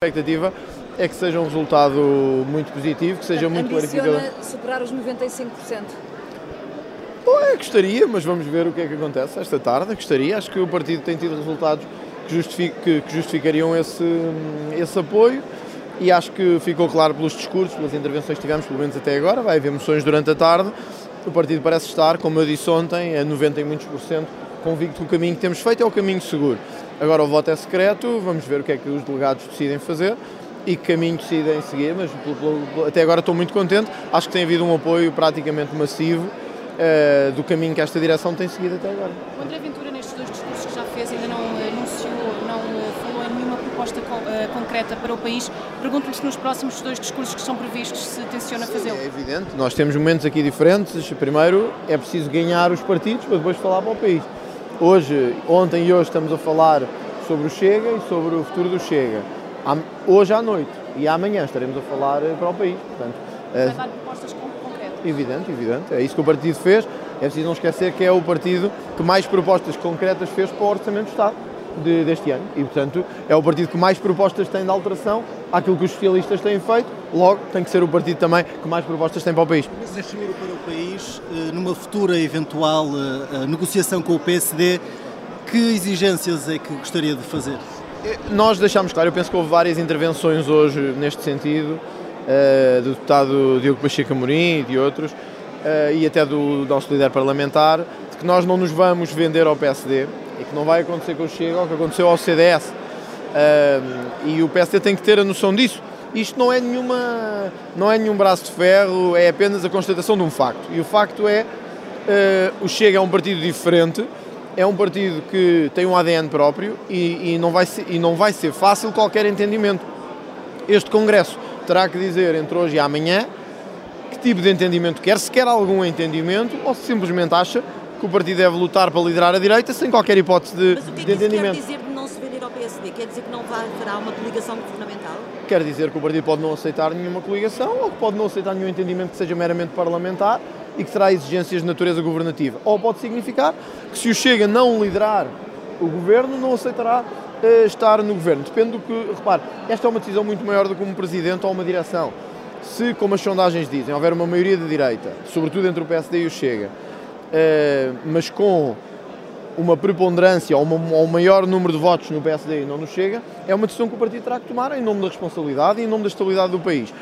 A expectativa é que seja um resultado muito positivo, que seja muito clarificador. superar os 95%. Bom, é, gostaria, mas vamos ver o que é que acontece esta tarde. Gostaria, acho que o partido tem tido resultados que, justifi- que- que justificariam esse, esse apoio e acho que ficou claro pelos discursos, pelas intervenções que tivemos, pelo menos até agora. Vai haver moções durante a tarde. O partido parece estar, como eu disse ontem, a 90 e muitos por cento convicto que o caminho que temos feito é o caminho seguro. Agora o voto é secreto, vamos ver o que é que os delegados decidem fazer e que caminho decidem seguir, mas até agora estou muito contente. Acho que tem havido um apoio praticamente massivo eh, do caminho que esta direção tem seguido até agora. O André Ventura, nestes dois discursos que já fez, ainda não eh, anunciou, não eh, falou em nenhuma proposta co- eh, concreta para o país. Pergunto-lhe se nos próximos dois discursos que estão previstos se tenciona fazê-lo. É evidente, nós temos momentos aqui diferentes. Primeiro é preciso ganhar os partidos para depois falar para o país. Hoje, ontem e hoje estamos a falar sobre o Chega e sobre o futuro do Chega. Hoje à noite e amanhã estaremos a falar eh, para o país. Portanto, eh, Vai dar propostas con- concretas. Evidente, evidente. É isso que o partido fez. É preciso não esquecer que é o partido que mais propostas concretas fez para o Orçamento do Estado de- deste ano. E, portanto, é o partido que mais propostas tem de alteração àquilo que os socialistas têm feito. Logo, tem que ser o partido também que mais propostas tem para o país. Mas é seguro para o país, eh, numa futura eventual eh, eh, negociação com o PSD, que exigências é que gostaria de fazer? Nós deixámos claro, eu penso que houve várias intervenções hoje neste sentido, do deputado Diogo Pacheco Amorim e de outros, e até do nosso líder parlamentar, de que nós não nos vamos vender ao PSD que não vai acontecer com o Chega o que aconteceu ao CDS. Eh, e o PSD tem que ter a noção disso. Isto não é, nenhuma, não é nenhum braço de ferro, é apenas a constatação de um facto. E o facto é eh, o Chega é um partido diferente, é um partido que tem um ADN próprio e, e não vai ser, e não vai ser fácil qualquer entendimento. Este Congresso terá que dizer entre hoje e amanhã que tipo de entendimento quer, se quer algum entendimento ou se simplesmente acha que o partido deve lutar para liderar a direita sem qualquer hipótese de, Mas o que é que isso quer dizer de não se vender ao PSD? Quer dizer que não haverá uma coligação governamental? Quer dizer que o partido pode não aceitar nenhuma coligação ou que pode não aceitar nenhum entendimento que seja meramente parlamentar e que terá exigências de natureza governativa. Ou pode significar que se o Chega não liderar o governo, não aceitará eh, estar no governo. Depende do que. Repare, esta é uma decisão muito maior do que um presidente ou uma direção. Se, como as sondagens dizem, houver uma maioria de direita, sobretudo entre o PSD e o Chega, mas com uma preponderância ou, uma- ou um maior número de votos no PSD e não no Chega, é uma decisão que o partido terá que tomar em nome da responsabilidade e em nome da estabilidade do país.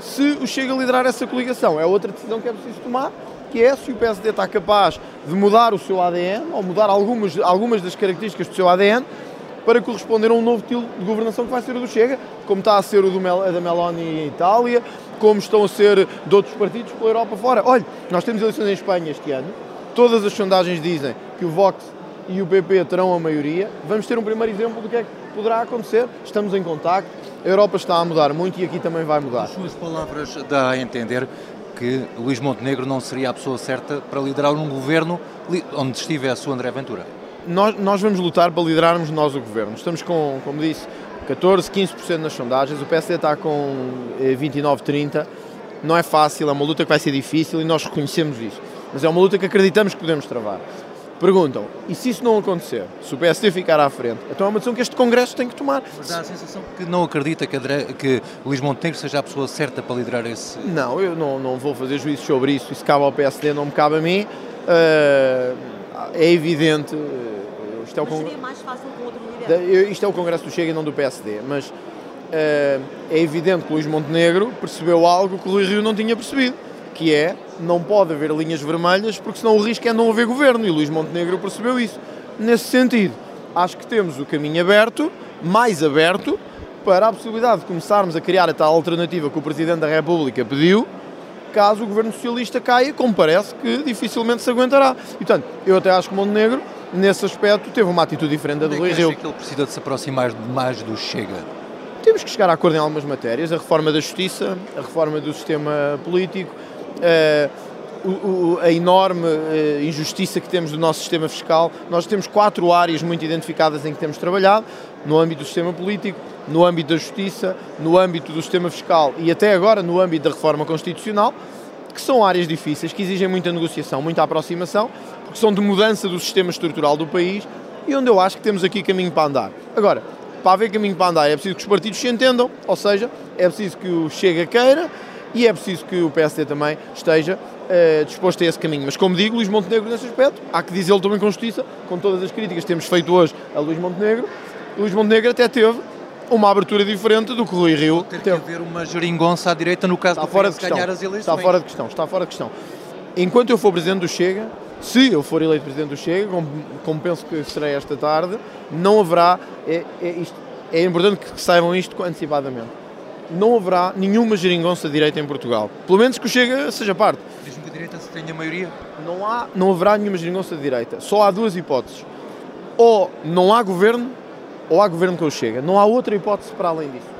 Se o Chega liderar essa coligação, é outra decisão que é preciso tomar, que é se o PSD está capaz de mudar o seu ADN ou mudar algumas, algumas das características do seu ADN para corresponder a um novo estilo de governação que vai ser o do Chega, como está a ser o Mel, da Meloni em Itália, como estão a ser de outros partidos pela Europa fora. Olha, nós temos eleições em Espanha este ano, todas as sondagens dizem que o Vox e o PP terão a maioria. Vamos ter um primeiro exemplo do que é que poderá acontecer. Estamos em contacto, a Europa está a mudar muito e aqui também vai mudar. As suas palavras dá a entender que Luís Montenegro não seria a pessoa certa para liderar um governo onde estivesse o André Ventura. Nós, nós vamos lutar para liderarmos nós o governo. Estamos com, como disse, 14, 15% nas sondagens. O PSD está com eh, 29, 30. Não é fácil, é uma luta que vai ser difícil e nós reconhecemos isso. Mas é uma luta que acreditamos que podemos travar. Perguntam, e se isso não acontecer? Se o PSD ficar à frente? Então é uma decisão que este Congresso tem que tomar. Mas dá a sensação que não acredita que, André, que Luís Montenegro seja a pessoa certa para liderar esse. Não, eu não, não vou fazer juízo sobre isso. Isso cabe ao PSD, não me cabe a mim. Eh, é evidente. eh, Isto é o seria mais fácil com outro líder? Isto é o Congresso do Chega e não do PSD, mas eh, é evidente que Luís Montenegro percebeu algo que o Rui Rio não tinha percebido, que é não pode haver linhas vermelhas porque senão o risco é não haver governo e Luís Montenegro percebeu isso. Nesse sentido, acho que temos o caminho aberto, mais aberto, para a possibilidade de começarmos a criar a tal alternativa que o Presidente da República pediu, caso o Governo Socialista caia, como parece que dificilmente se aguentará. E, portanto, eu até acho que Montenegro, nesse aspecto, teve uma atitude diferente da do é Rui que acha Rio. que ele precisa de se aproximar mais do Chega? Temos que chegar a acordo em algumas matérias, a reforma da justiça, a reforma do sistema político, o- o- a enorme eh, injustiça que temos do nosso sistema fiscal. Nós temos quatro áreas muito identificadas em que temos trabalhado, no âmbito do sistema político, no âmbito da justiça, no âmbito do sistema fiscal e até agora no âmbito da reforma constitucional, que são áreas difíceis, que exigem muita negociação, muita aproximação, porque são de mudança do sistema estrutural do país e onde eu acho que temos aqui caminho para andar. Agora, para haver caminho para andar é preciso que os partidos se entendam, ou seja, é preciso que o Chega queira e é preciso que o PSD também esteja uh, disposto a esse caminho. Mas como digo, Luís Montenegro nesse aspecto, há que dizê-lo também com justiça, com todas as críticas que temos feito hoje a Luís Montenegro, Luís Montenegro até teve uma abertura diferente do que Rui Rio Ter que teve. haver uma geringonça à direita no caso Está do fora de questão. ganhar as eleições. Está fora de questão, está fora de questão. Enquanto eu for presidente do Chega, se eu for eleito presidente do Chega, como, como penso que serei esta tarde, não haverá, é, é, isto, é importante que saibam isto antecipadamente, não haverá nenhuma geringonça de direita em Portugal. Pelo menos que o Chega seja parte. Diz-me que a direita se tenha maioria. Não, há, não haverá nenhuma geringonça de direita. Só há duas hipóteses. Ou não há governo, ou há governo com o Chega. Não há outra hipótese para além disso.